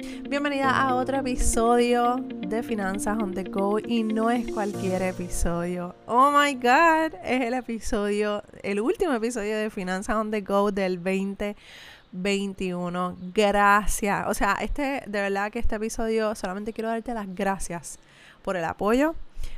Bienvenida a otro episodio de Finanzas on the Go y no es cualquier episodio. Oh my god, es el episodio, el último episodio de Finanzas on the Go del 2021. Gracias. O sea, este, de verdad que este episodio solamente quiero darte las gracias por el apoyo,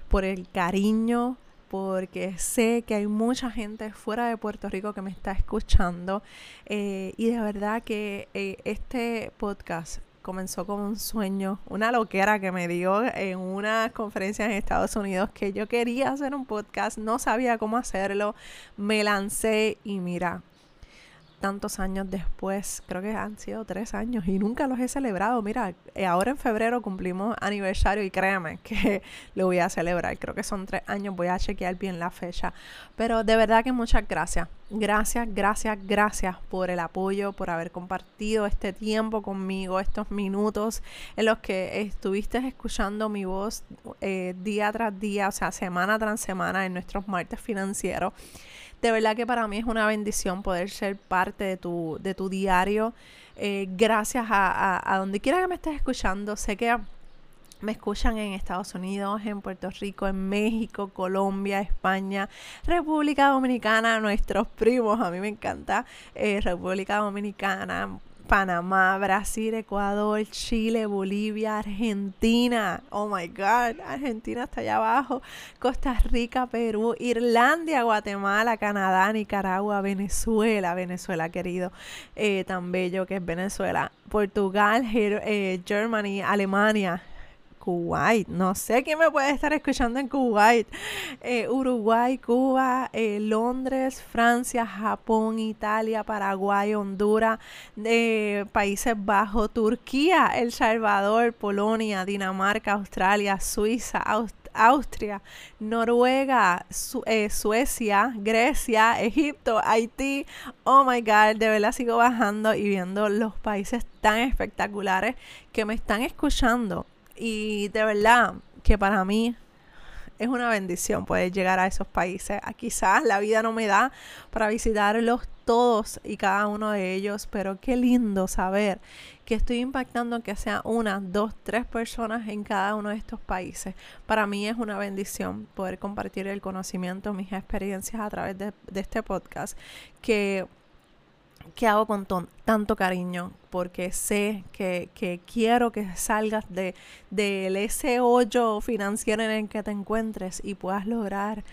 por el cariño, porque sé que hay mucha gente fuera de Puerto Rico que me está escuchando eh, y de verdad que eh, este podcast comenzó como un sueño, una loquera que me dio en una conferencia en Estados Unidos que yo quería hacer un podcast, no sabía cómo hacerlo, me lancé y mira, tantos años después, creo que han sido tres años y nunca los he celebrado. Mira, eh, ahora en febrero cumplimos aniversario y créeme que lo voy a celebrar. Creo que son tres años, voy a chequear bien la fecha. Pero de verdad que muchas gracias. Gracias, gracias, gracias por el apoyo, por haber compartido este tiempo conmigo, estos minutos en los que estuviste escuchando mi voz eh, día tras día, o sea, semana tras semana en nuestros martes financieros de verdad que para mí es una bendición poder ser parte de tu, de tu diario. Eh, gracias a, a, donde quiera que me estés escuchando. Sé que me escuchan en Estados Unidos, en Puerto Rico, en México, Colombia, España, República Dominicana, nuestros primos, a mí me encanta, eh, República Dominicana, Panamá, Brasil, Ecuador, Chile, Bolivia, Argentina. Oh my God, Argentina está allá abajo. Costa Rica, Perú, Irlandia, Guatemala, Canadá, Nicaragua, Venezuela, Venezuela querido, eh, tan bello que es Venezuela. Portugal, eh, Germany, Alemania, Kuwait. No sé quién me puede estar escuchando en Kuwait. Eh, Uruguay, Cuba, eh, Londres, Francia, Japón, Italia, Paraguay, Honduras, eh, Países Bajos, Turquía, El Salvador, Polonia, Dinamarca, Australia, Suiza, Austria, Noruega, Suecia, Grecia, Egipto, Haití. Oh my God, de verdad sigo bajando y viendo los países tan espectaculares que me están escuchando y de verdad que para mí es una bendición poder llegar a esos países. Ah, quizás la vida no me da para visitarlos todos y cada uno de ellos, pero qué lindo saber que estoy impactando que sea una, dos, tres personas en cada uno de estos países. Para mí es una bendición poder compartir el conocimiento, mis experiencias a través de, de este podcast, que que hago con tanto cariño porque sé que, quiero que salgas de, ese hoyo financiero en el que te encuentres y puedas lograr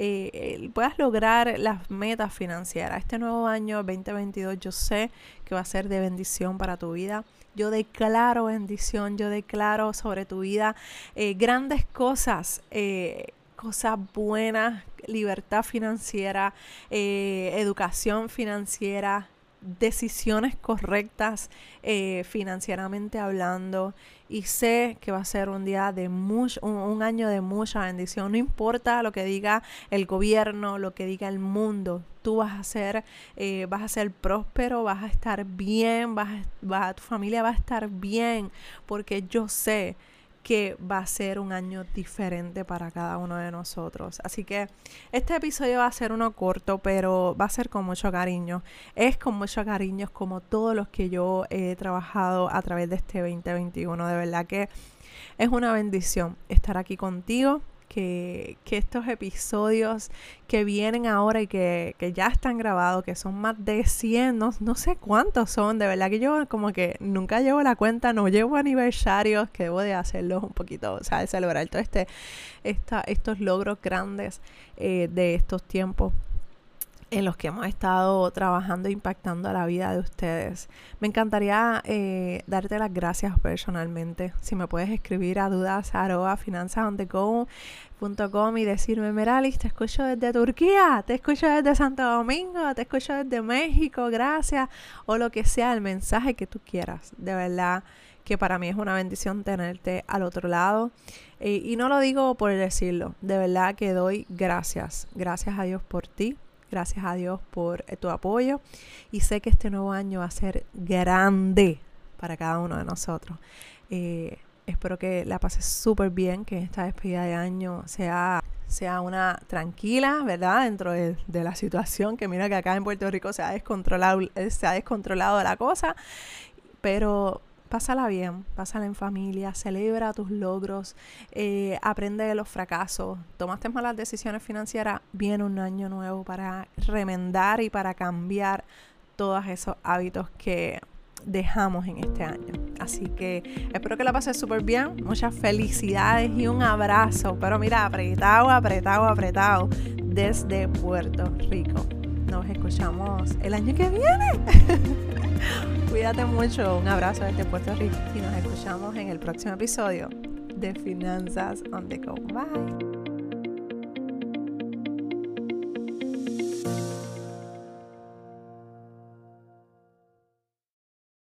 eh, puedas lograr las metas financieras. Este nuevo año 2022 yo sé que va a ser de bendición para tu vida. Yo declaro bendición, yo declaro sobre tu vida eh, grandes cosas. Eh, cosas buenas, libertad financiera, educación financiera, decisiones correctas eh, financieramente hablando y sé que va a ser un día de mucho, un, año de mucha bendición. No importa lo que diga el gobierno, lo que diga el mundo, tú vas a ser, eh, vas a ser próspero, vas a estar bien, vas, vas, tu familia va a estar bien, porque yo sé que va a ser un año diferente para cada uno de nosotros. Así que este episodio va a ser uno corto, pero va a ser con mucho cariño. Es con mucho cariño como todos los que yo he trabajado a través de este 2021. De verdad que es una bendición estar aquí contigo que, estos episodios que vienen ahora y que, ya están grabados, que son más de 100, no, sé cuántos son, de verdad que yo como que nunca llevo la cuenta, no llevo aniversarios, que debo de hacerlos un poquito, o sea, de celebrar todo este, esta, estos logros grandes eh, de estos tiempos en los que hemos estado trabajando e impactando a la vida de ustedes. Me encantaría eh, darte las gracias personalmente. Si me puedes escribir a dudas y decirme, Meralis, te escucho desde Turquía, te escucho desde Santo Domingo, te escucho desde México, gracias, o lo que sea, el mensaje que tú quieras. De verdad que para mí es una bendición tenerte al otro lado. Eh, y no lo digo por decirlo, de verdad que doy gracias, gracias a Dios por ti, Gracias a Dios por eh, tu apoyo y sé que este nuevo año va a ser grande para cada uno de nosotros. Eh, espero que la pases súper bien, que esta despedida de año sea, sea una tranquila, ¿verdad? Dentro de, de, la situación, que mira que acá en Puerto Rico se ha descontrolado, se ha descontrolado la cosa, pero pásala bien, pásala en familia, celebra tus logros, eh, aprende de los fracasos. Tomaste malas decisiones financieras, viene un año nuevo para remendar y para cambiar todos esos hábitos que dejamos en este año. Así que espero que la pases súper bien, muchas felicidades y un abrazo. Pero mira, apretado, apretado, apretado desde Puerto Rico. Nos escuchamos el año que viene. Cuídate mucho. Un abrazo desde Puerto Rico y nos escuchamos en el próximo episodio de Finanzas on the Go. Bye.